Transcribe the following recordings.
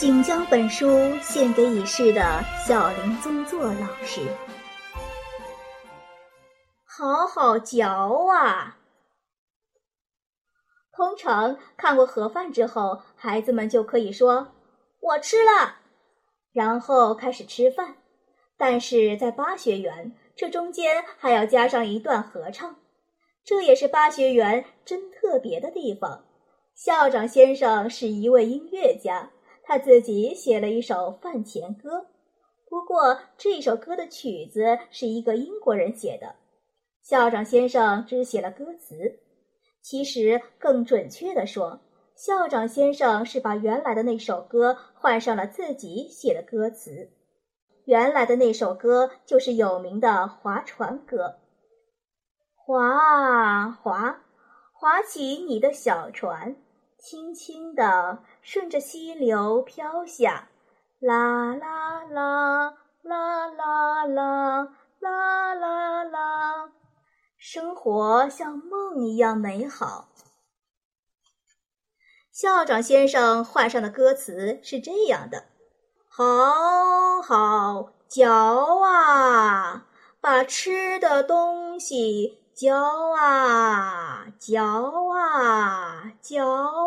仅将本书献给已逝的小林宗作老师。好好嚼啊！通常看过盒饭之后，孩子们就可以说“我吃了”，然后开始吃饭。但是在巴学园，这中间还要加上一段合唱，这也是巴学园真特别的地方。校长先生是一位音乐家。他自己写了一首饭前歌，不过这首歌的曲子是一个英国人写的，校长先生只写了歌词。其实更准确的说，校长先生是把原来的那首歌换上了自己写的歌词。原来的那首歌就是有名的划船歌，划啊划，划起你的小船。轻轻地顺着溪流飘下，啦啦啦啦啦啦啦啦啦，生活像梦一样美好。校长先生换上的歌词是这样的：好好嚼啊，把吃的东西。嚼啊嚼啊嚼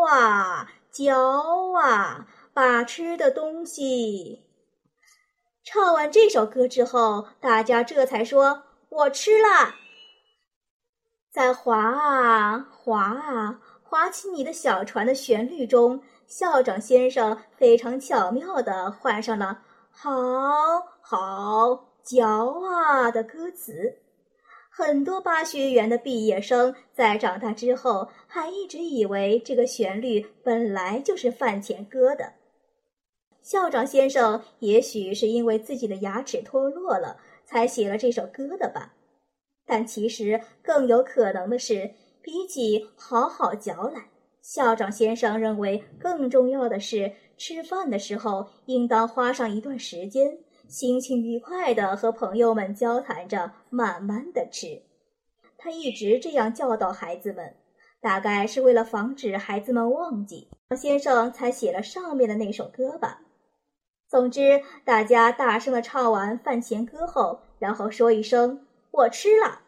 啊嚼啊，把吃的东西。唱完这首歌之后，大家这才说：“我吃了。”在划啊划啊划起你的小船的旋律中，校长先生非常巧妙地换上了“好好嚼啊”的歌词。很多巴学园的毕业生在长大之后，还一直以为这个旋律本来就是饭前歌的。校长先生也许是因为自己的牙齿脱落了，才写了这首歌的吧。但其实更有可能的是，比起好好嚼来，校长先生认为更重要的是，吃饭的时候应当花上一段时间。心情愉快地和朋友们交谈着，慢慢的吃。他一直这样教导孩子们，大概是为了防止孩子们忘记。先生才写了上面的那首歌吧。总之，大家大声地唱完饭前歌后，然后说一声“我吃了”，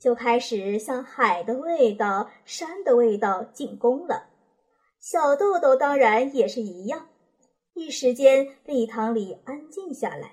就开始向海的味道、山的味道进攻了。小豆豆当然也是一样。一时间，礼堂里安静下来。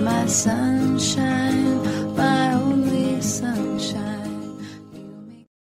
my sunshine